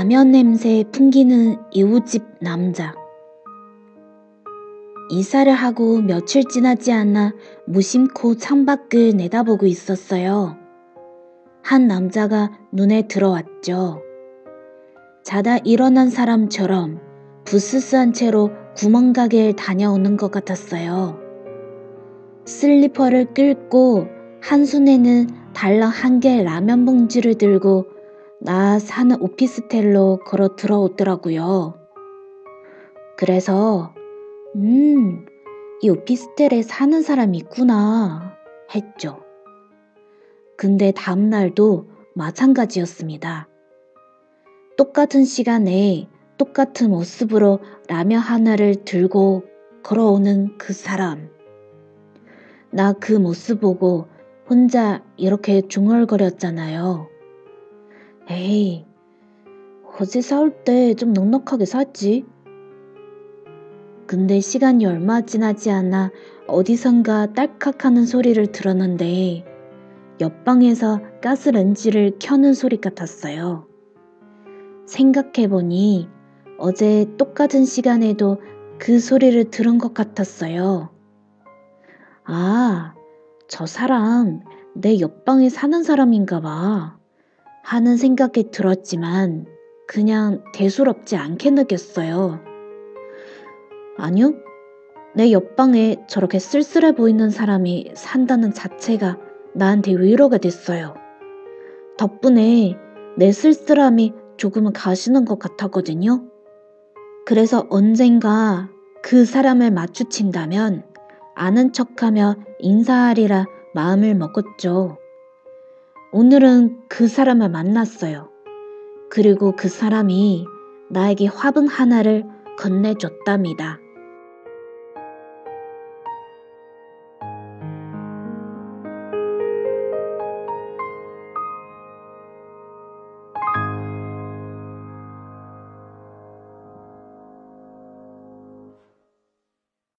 라면 냄새 풍기는 이웃집 남자. 이사를 하고 며칠 지나지 않아 무심코 창밖을 내다보고 있었어요. 한 남자가 눈에 들어왔죠. 자다 일어난 사람처럼 부스스한 채로 구멍가게를 다녀오는 것 같았어요. 슬리퍼를 끌고 한 손에는 달랑 한 개의 라면 봉지를 들고 나 사는 오피스텔로 걸어 들어오더라고요. 그래서, 음, 이 오피스텔에 사는 사람이 있구나 했죠. 근데 다음날도 마찬가지였습니다. 똑같은 시간에 똑같은 모습으로 라면 하나를 들고 걸어오는 그 사람. 나 그 모습 보고 혼자 이렇게 중얼거렸잖아요. 에이, 어제 싸울 때좀 넉넉하게 샀지. 근데 시간이 얼마 지나지 않아 어디선가 딸깍하는 소리를 들었는데 옆방에서 가스렌지를 켜는 소리 같았어요. 생각해보니 어제 똑같은 시간에도 그 소리를 들은 것 같았어요. 아, 저 사람 내 옆방에 사는 사람인가 봐. 하는 생각이 들었지만 그냥 대수롭지 않게 느꼈어요. 아니요. 내 옆방에 저렇게 쓸쓸해 보이는 사람이 산다는 자체가 나한테 위로가 됐어요. 덕분에 내 쓸쓸함이 조금은 가시는 것 같았거든요. 그래서 언젠가 그 사람을 마주친다면 아는 척하며 인사하리라 마음을 먹었죠. 오늘은 그 사람을 만났어요. 그리고 그 사람이 나에게 화분 하나를 건네줬답니다.